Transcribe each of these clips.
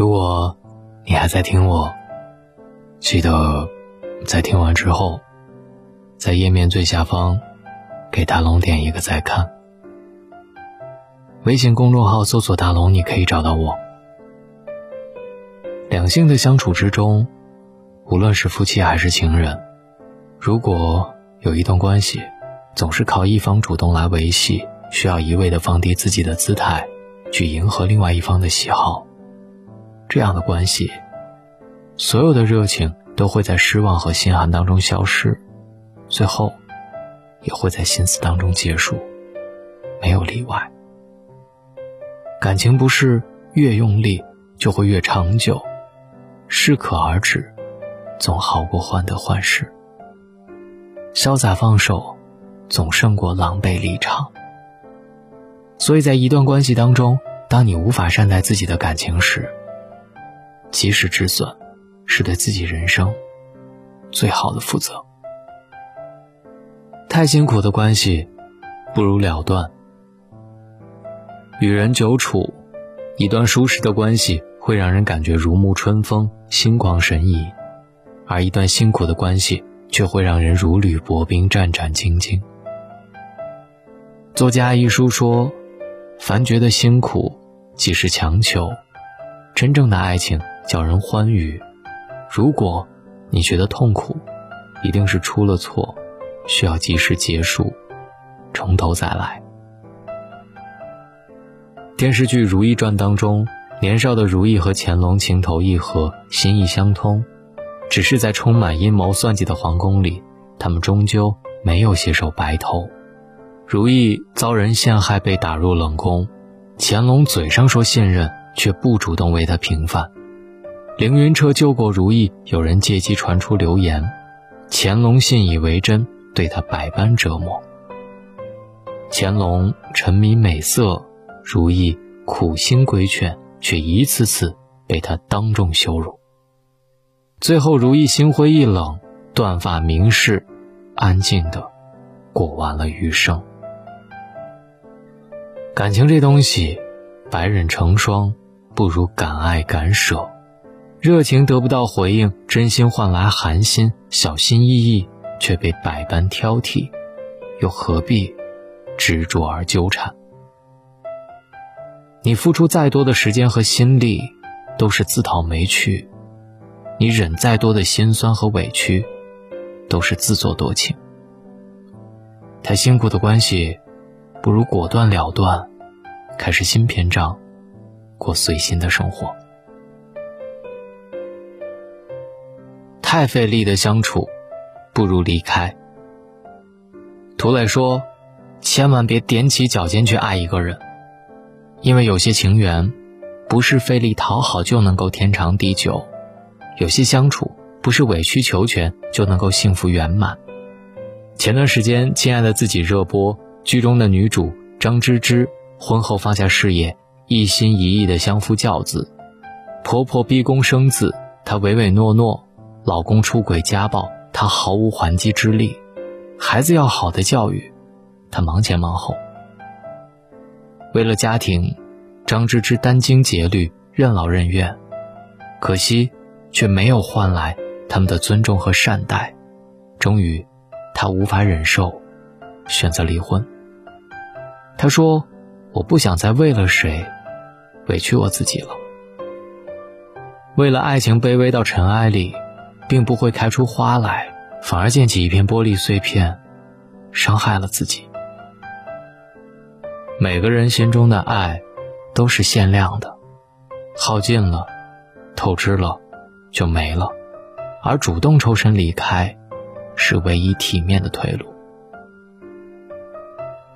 如果你还在听我，记得在听完之后，在页面最下方给大龙点一个再看。微信公众号搜索“大龙”，你可以找到我。两性的相处之中，无论是夫妻还是情人，如果有一段关系总是靠一方主动来维系，需要一味的放低自己的姿态，去迎合另外一方的喜好。这样的关系，所有的热情都会在失望和心寒当中消失，最后也会在心思当中结束，没有例外。感情不是越用力就会越长久，适可而止，总好过患得患失。潇洒放手，总胜过狼狈离场。所以在一段关系当中，当你无法善待自己的感情时，及时止损，是对自己人生最好的负责。太辛苦的关系，不如了断。与人久处，一段舒适的关系会让人感觉如沐春风、心旷神怡；而一段辛苦的关系，却会让人如履薄冰、战战兢兢。作家一书说：“凡觉得辛苦，即是强求。真正的爱情。”叫人欢愉。如果你觉得痛苦，一定是出了错，需要及时结束，从头再来。电视剧《如懿传》当中，年少的如懿和乾隆情投意合，心意相通，只是在充满阴谋算计的皇宫里，他们终究没有携手白头。如懿遭人陷害，被打入冷宫，乾隆嘴上说信任，却不主动为她平反。凌云彻救过如意，有人借机传出流言，乾隆信以为真，对他百般折磨。乾隆沉迷美色，如意苦心规劝，却一次次被他当众羞辱。最后，如意心灰意冷，断发明誓，安静的过完了余生。感情这东西，百忍成双，不如敢爱敢舍。热情得不到回应，真心换来寒心，小心翼翼却被百般挑剔，又何必执着而纠缠？你付出再多的时间和心力，都是自讨没趣；你忍再多的心酸和委屈，都是自作多情。太辛苦的关系，不如果断了断，开始新篇章，过随心的生活。太费力的相处，不如离开。涂磊说：“千万别踮起脚尖去爱一个人，因为有些情缘，不是费力讨好就能够天长地久；有些相处，不是委曲求全就能够幸福圆满。”前段时间，《亲爱的自己》热播，剧中的女主张芝芝婚后放下事业，一心一意的相夫教子，婆婆逼宫生子，她唯唯诺诺。老公出轨家暴，她毫无还击之力；孩子要好的教育，她忙前忙后。为了家庭，张芝芝殚精竭虑，任劳任怨，可惜却没有换来他们的尊重和善待。终于，她无法忍受，选择离婚。她说：“我不想再为了谁委屈我自己了。为了爱情卑微到尘埃里。”并不会开出花来，反而溅起一片玻璃碎片，伤害了自己。每个人心中的爱，都是限量的，耗尽了，透支了，就没了。而主动抽身离开，是唯一体面的退路。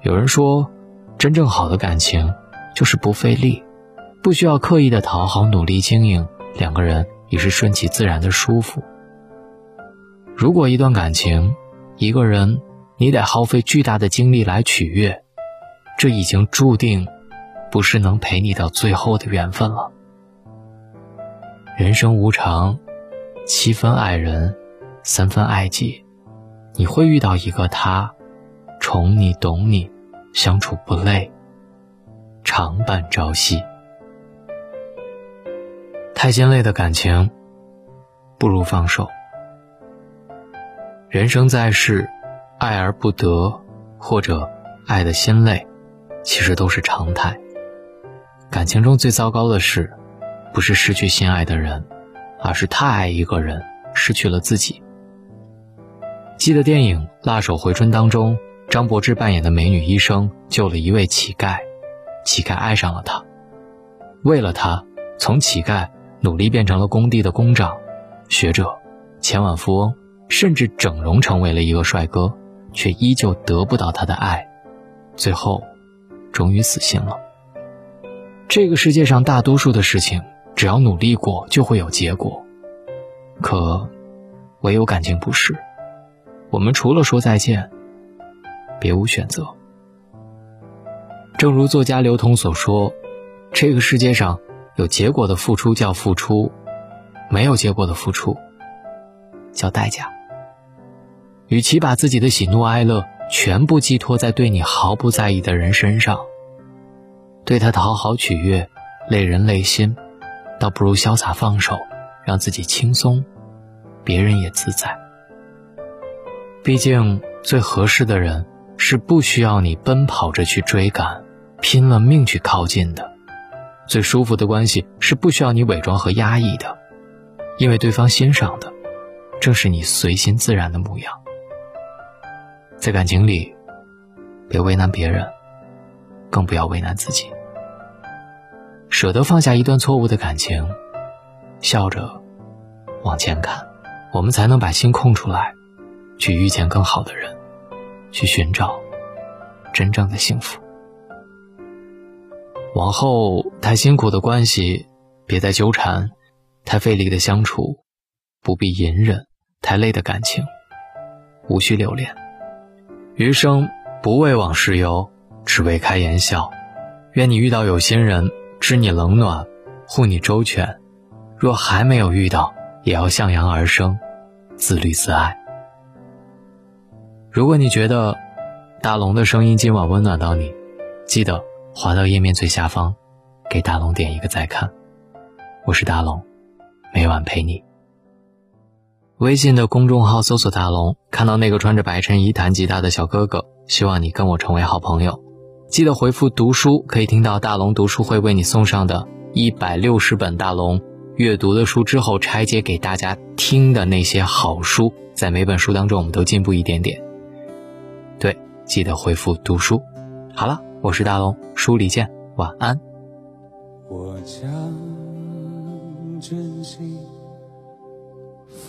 有人说，真正好的感情，就是不费力，不需要刻意的讨好，努力经营，两个人也是顺其自然的舒服。如果一段感情，一个人，你得耗费巨大的精力来取悦，这已经注定不是能陪你到最后的缘分了。人生无常，七分爱人，三分爱己，你会遇到一个他，宠你懂你，相处不累，常伴朝夕。太心累的感情，不如放手。人生在世，爱而不得，或者爱的心累，其实都是常态。感情中最糟糕的事，不是失去心爱的人，而是太爱一个人，失去了自己。记得电影《辣手回春》当中，张柏芝扮演的美女医生救了一位乞丐，乞丐爱上了她，为了她，从乞丐努力变成了工地的工长、学者、千万富翁。甚至整容成为了一个帅哥，却依旧得不到他的爱，最后，终于死心了。这个世界上大多数的事情，只要努力过就会有结果，可，唯有感情不是。我们除了说再见，别无选择。正如作家刘同所说：“这个世界上有结果的付出叫付出，没有结果的付出叫代价。”与其把自己的喜怒哀乐全部寄托在对你毫不在意的人身上，对他讨好取悦，累人累心，倒不如潇洒放手，让自己轻松，别人也自在。毕竟最合适的人是不需要你奔跑着去追赶，拼了命去靠近的；最舒服的关系是不需要你伪装和压抑的，因为对方欣赏的，正是你随心自然的模样。在感情里，别为难别人，更不要为难自己。舍得放下一段错误的感情，笑着往前看，我们才能把心空出来，去遇见更好的人，去寻找真正的幸福。往后太辛苦的关系，别再纠缠；太费力的相处，不必隐忍；太累的感情，无需留恋。余生不为往事忧，只为开颜笑。愿你遇到有心人，知你冷暖，护你周全。若还没有遇到，也要向阳而生，自律自爱。如果你觉得大龙的声音今晚温暖到你，记得滑到页面最下方，给大龙点一个再看。我是大龙，每晚陪你。微信的公众号搜索“大龙”，看到那个穿着白衬衣弹吉他的小哥哥，希望你跟我成为好朋友。记得回复“读书”，可以听到大龙读书会为你送上的一百六十本大龙阅读的书，之后拆解给大家听的那些好书，在每本书当中，我们都进步一点点。对，记得回复“读书”。好了，我是大龙，书里见，晚安。我将真心。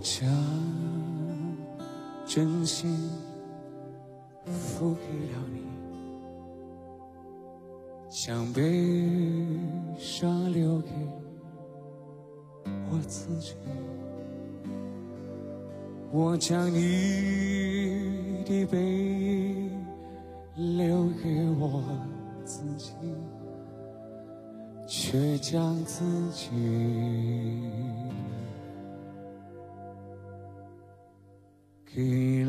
将真心付给了你，将悲伤留给我自己。我将你的背影留给我自己，却将自己给